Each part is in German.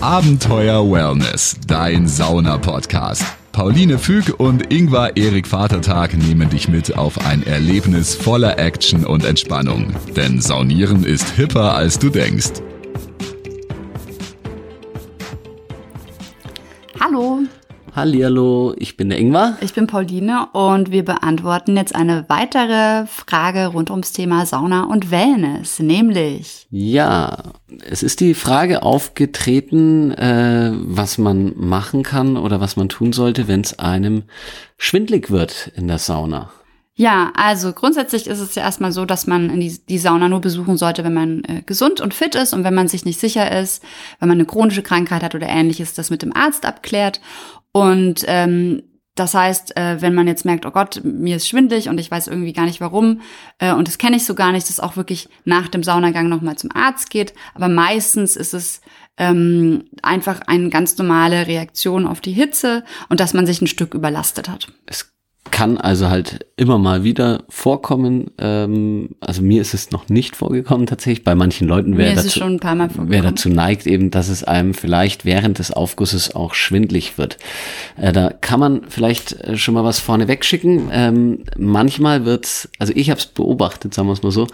Abenteuer Wellness, dein Sauna-Podcast. Pauline Füg und Ingvar Erik Vatertag nehmen dich mit auf ein Erlebnis voller Action und Entspannung. Denn Saunieren ist hipper, als du denkst. Hallo, Hallihallo, ich bin der Ingvar. ich bin Pauline und wir beantworten jetzt eine weitere Frage rund ums Thema Sauna und Wellness, nämlich Ja, es ist die Frage aufgetreten, äh, was man machen kann oder was man tun sollte, wenn es einem schwindlig wird in der Sauna. Ja, also grundsätzlich ist es ja erstmal so, dass man die, die Sauna nur besuchen sollte, wenn man äh, gesund und fit ist und wenn man sich nicht sicher ist, wenn man eine chronische Krankheit hat oder ähnliches, das mit dem Arzt abklärt. Und ähm, das heißt, äh, wenn man jetzt merkt, oh Gott, mir ist schwindlig und ich weiß irgendwie gar nicht warum äh, und das kenne ich so gar nicht, dass auch wirklich nach dem Saunagang nochmal zum Arzt geht. Aber meistens ist es ähm, einfach eine ganz normale Reaktion auf die Hitze und dass man sich ein Stück überlastet hat. Es kann also halt immer mal wieder vorkommen. Ähm, also mir ist es noch nicht vorgekommen tatsächlich. Bei manchen Leuten, es dazu, wer dazu neigt, eben, dass es einem vielleicht während des Aufgusses auch schwindlig wird. Äh, da kann man vielleicht äh, schon mal was vorne wegschicken. Ähm, manchmal wird's, also ich habe es beobachtet, sagen wir es mal so,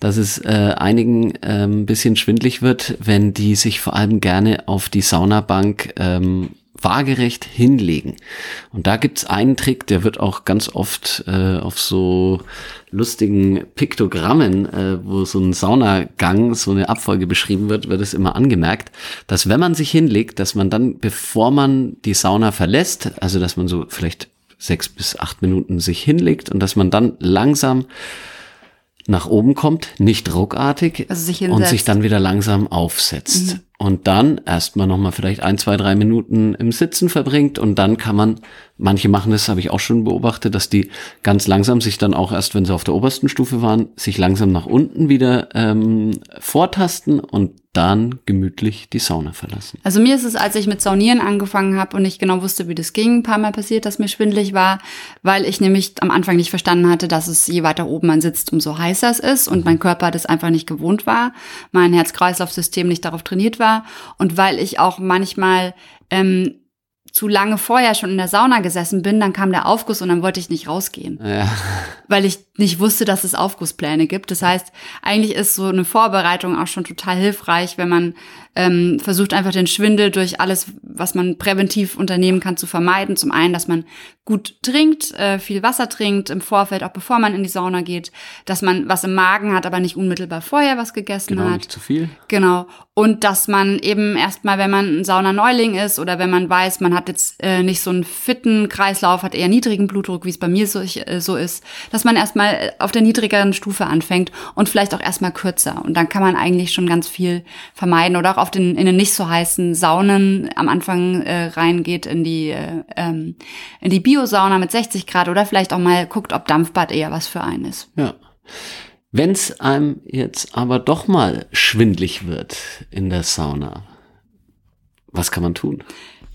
dass es äh, einigen ähm, ein bisschen schwindlig wird, wenn die sich vor allem gerne auf die Saunabank ähm, waagerecht hinlegen. Und da gibt's einen Trick, der wird auch ganz oft äh, auf so lustigen Piktogrammen, äh, wo so ein Saunagang, so eine Abfolge beschrieben wird, wird es immer angemerkt, dass wenn man sich hinlegt, dass man dann, bevor man die Sauna verlässt, also dass man so vielleicht sechs bis acht Minuten sich hinlegt und dass man dann langsam nach oben kommt, nicht ruckartig Also sich und sich dann wieder langsam aufsetzt. Und dann erstmal nochmal vielleicht ein, zwei, drei Minuten im Sitzen verbringt und dann kann man, manche machen das, habe ich auch schon beobachtet, dass die ganz langsam sich dann auch erst, wenn sie auf der obersten Stufe waren, sich langsam nach unten wieder ähm, vortasten und dann gemütlich die Sauna verlassen. Also mir ist es, als ich mit Saunieren angefangen habe und nicht genau wusste, wie das ging, ein paar Mal passiert, dass mir schwindelig war, weil ich nämlich am Anfang nicht verstanden hatte, dass es je weiter oben man sitzt, umso heißer es ist und mein Körper das einfach nicht gewohnt war, mein Herz-Kreislauf-System nicht darauf trainiert war und weil ich auch manchmal ähm, zu lange vorher schon in der Sauna gesessen bin, dann kam der Aufguss und dann wollte ich nicht rausgehen Ja, weil ich nicht wusste, dass es Aufgusspläne gibt. Das heißt, eigentlich ist so eine Vorbereitung auch schon total hilfreich, wenn man ähm, versucht einfach den Schwindel durch alles, was man präventiv unternehmen kann, zu vermeiden. Zum einen, dass man gut trinkt, äh, viel Wasser trinkt im Vorfeld, auch bevor man in die Sauna geht, dass man was im Magen hat, aber nicht unmittelbar vorher was gegessen genau, hat. nicht zu viel. Genau. Und dass man eben erstmal, wenn man ein Saunaneuling ist oder wenn man weiß, man hat jetzt äh, nicht so einen fitten Kreislauf, hat eher niedrigen Blutdruck, wie es bei mir so, äh, so ist, dass man erstmal äh, auf der niedrigeren Stufe anfängt und vielleicht auch erstmal kürzer. Und dann kann man eigentlich schon ganz viel vermeiden oder auch auf den, in den nicht so heißen Saunen am Anfang äh, reingeht in die, äh, ähm, die Biosauna mit 60 Grad oder vielleicht auch mal guckt, ob Dampfbad eher was für einen ist. Ja. Wenn es einem jetzt aber doch mal schwindlig wird in der Sauna, was kann man tun?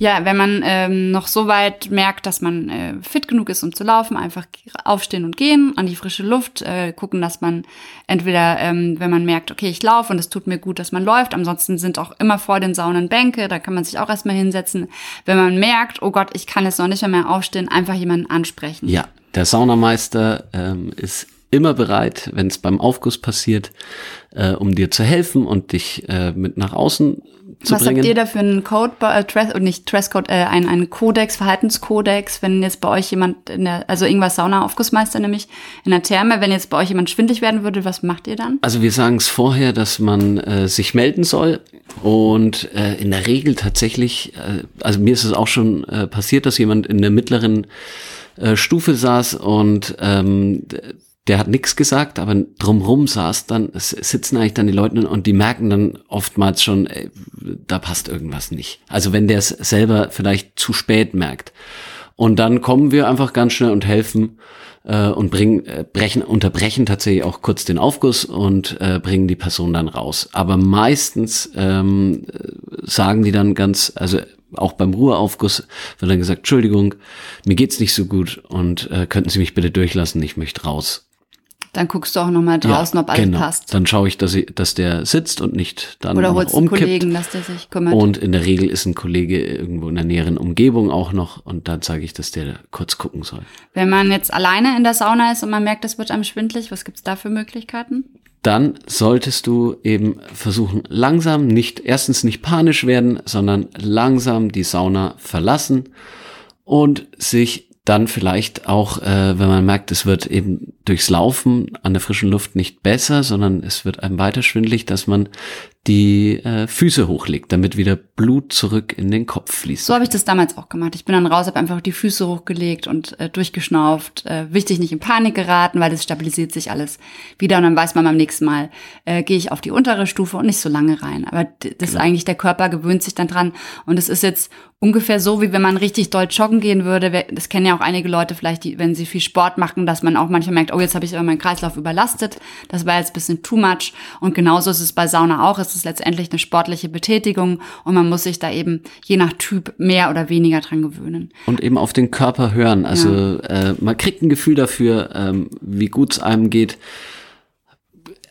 Ja, wenn man ähm, noch so weit merkt, dass man äh, fit genug ist, um zu laufen, einfach aufstehen und gehen an die frische Luft, äh, gucken, dass man entweder, ähm, wenn man merkt, okay, ich laufe und es tut mir gut, dass man läuft, ansonsten sind auch immer vor den Saunen Bänke, da kann man sich auch erstmal hinsetzen. Wenn man merkt, oh Gott, ich kann jetzt noch nicht mehr aufstehen, einfach jemanden ansprechen. Ja, der Saunameister ähm, ist immer bereit, wenn es beim Aufguss passiert, äh, um dir zu helfen und dich äh, mit nach außen zu Was bringen. habt ihr da für einen Code, äh, Dress, und nicht Dresscode, äh, einen, einen Kodex, Verhaltenskodex, wenn jetzt bei euch jemand in der, also irgendwas Sauna-Aufgussmeister nämlich in der Therme, wenn jetzt bei euch jemand schwindlig werden würde, was macht ihr dann? Also wir sagen es vorher, dass man äh, sich melden soll und äh, in der Regel tatsächlich, äh, also mir ist es auch schon äh, passiert, dass jemand in der mittleren äh, Stufe saß und ähm, der hat nichts gesagt, aber drumrum saß dann, sitzen eigentlich dann die Leute und die merken dann oftmals schon, ey, da passt irgendwas nicht. Also wenn der es selber vielleicht zu spät merkt. Und dann kommen wir einfach ganz schnell und helfen äh, und bringen, äh, brechen, unterbrechen tatsächlich auch kurz den Aufguss und äh, bringen die Person dann raus. Aber meistens ähm, äh, sagen die dann ganz, also auch beim Ruheaufguss wird dann gesagt, Entschuldigung, mir geht's nicht so gut und äh, könnten Sie mich bitte durchlassen, ich möchte raus. Dann guckst du auch nochmal draußen, ob alles genau. passt. Dann schaue ich, dass, ich, dass der sitzt und nicht dann Oder noch holst du einen umkippt. Kollegen, dass der sich kümmert. Und in der Regel ist ein Kollege irgendwo in der näheren Umgebung auch noch und dann sage ich, dass der kurz gucken soll. Wenn man jetzt alleine in der Sauna ist und man merkt, es wird einem schwindlig, was gibt's da für Möglichkeiten? Dann solltest du eben versuchen, langsam nicht, erstens nicht panisch werden, sondern langsam die Sauna verlassen und sich dann vielleicht auch, äh, wenn man merkt, es wird eben durchs Laufen an der frischen Luft nicht besser, sondern es wird einem weiter schwindlig, dass man die äh, Füße hochlegt, damit wieder Blut zurück in den Kopf fließt. So habe ich das damals auch gemacht. Ich bin dann raus, habe einfach die Füße hochgelegt und äh, durchgeschnauft. Äh, wichtig, nicht in Panik geraten, weil das stabilisiert sich alles wieder und dann weiß man beim nächsten Mal, äh, gehe ich auf die untere Stufe und nicht so lange rein. Aber das ist eigentlich, der Körper gewöhnt sich dann dran und es ist jetzt ungefähr so, wie wenn man richtig doll joggen gehen würde. Das kennen ja auch einige Leute vielleicht, die, wenn sie viel Sport machen, dass man auch manchmal merkt, oh, jetzt habe ich aber meinen Kreislauf überlastet. Das war jetzt ein bisschen too much. Und genauso ist es bei Sauna auch. Es ist letztendlich eine sportliche Betätigung und man muss sich da eben je nach Typ mehr oder weniger dran gewöhnen. und eben auf den Körper hören. Also äh, man kriegt ein Gefühl dafür, ähm, wie gut es einem geht.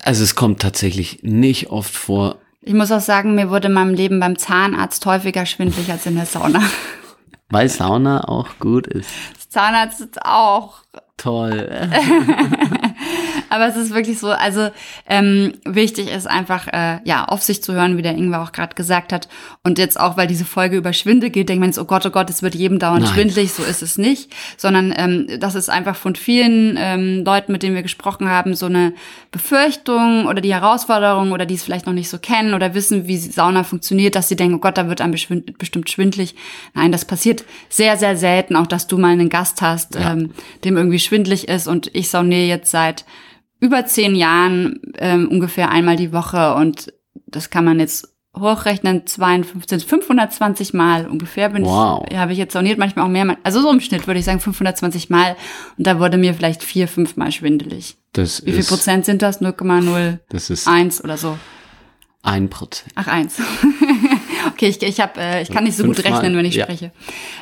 Also es kommt tatsächlich nicht oft vor. Ich muss auch sagen, mir wurde in meinem Leben beim Zahnarzt häufiger schwindelig als in der Sauna. Weil Sauna auch gut ist. Das Zahnarzt ist auch Toll. Aber es ist wirklich so, also ähm, wichtig ist einfach, äh, ja, auf sich zu hören, wie der Ingwer auch gerade gesagt hat. Und jetzt auch, weil diese Folge über Schwindel geht, denkt man jetzt, oh Gott, oh Gott, es wird jedem dauernd Nein. schwindelig. So ist es nicht. Sondern ähm, das ist einfach von vielen ähm, Leuten, mit denen wir gesprochen haben, so eine Befürchtung oder die Herausforderung oder die es vielleicht noch nicht so kennen oder wissen, wie Sauna funktioniert, dass sie denken, oh Gott, da wird einem bestimmt schwindlig. Nein, das passiert sehr, sehr selten. Auch, dass du mal einen Gast hast, ähm, dem irgendwie schwindlig ist. Und ich sauniere jetzt seit über zehn Jahren ähm, ungefähr einmal die Woche und das kann man jetzt hochrechnen, 52, 520 Mal ungefähr bin Wow. ich, habe ich jetzt sauniert, manchmal auch mehr, also so im Schnitt würde ich sagen 520 Mal und da wurde mir vielleicht vier, fünf Mal schwindelig. Das Wie viel ist, Prozent sind das? 0,01 das ist oder so. ein Prozent. Ach, eins. okay, ich, ich, hab, äh, ich kann nicht so gut Fünfmal, rechnen, wenn ich ja. spreche.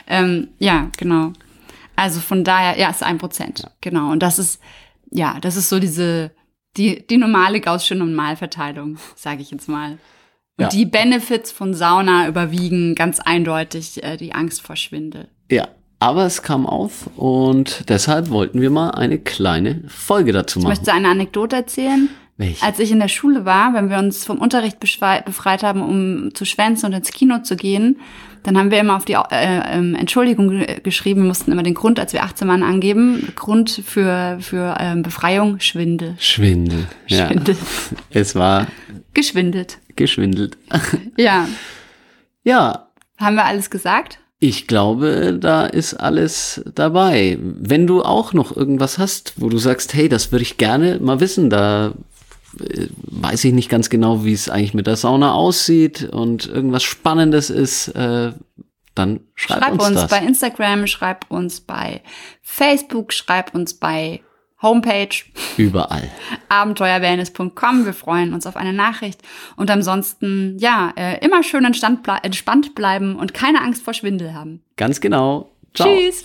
Ähm, ja, genau. Also von daher, ja, ist ein Prozent. Genau. Und das ist, ja, das ist so diese, die, die normale Gaußsche Normalverteilung, sage ich jetzt mal. Und Ja. die Benefits von Sauna überwiegen ganz eindeutig äh, die Angst vor Schwindel. Ja, aber es kam auf und deshalb wollten wir mal eine kleine Folge dazu Ich machen. möchte eine Anekdote erzählen. Welche? Als ich in der Schule war, wenn wir uns vom Unterricht befreit haben, um zu schwänzen und ins Kino zu gehen, dann haben wir immer auf die äh, ähm, Entschuldigung ge- geschrieben, wir mussten immer den Grund, als wir 18 waren, angeben. Grund für, für ähm, Befreiung, Schwindel. Schwindel. Ja. Schwindel. Es war Geschwindelt. geschwindelt. Ja. ja, Haben wir alles gesagt? Ich glaube, da ist alles dabei. Wenn du auch noch irgendwas hast, wo du sagst, hey, das würde ich gerne mal wissen, da weiß ich nicht ganz genau, wie es eigentlich mit der Sauna aussieht und irgendwas Spannendes ist, äh, dann schreib, Schreib uns, uns, das. bei Instagram, schreib uns bei Facebook, schreib uns bei Homepage Überall. abenteuerwellness.com. Wir freuen uns auf eine Nachricht. Und ansonsten, ja, äh, immer schön entspannt bleiben und keine Angst vor Schwindel haben. Ganz genau. Ciao. Tschüss!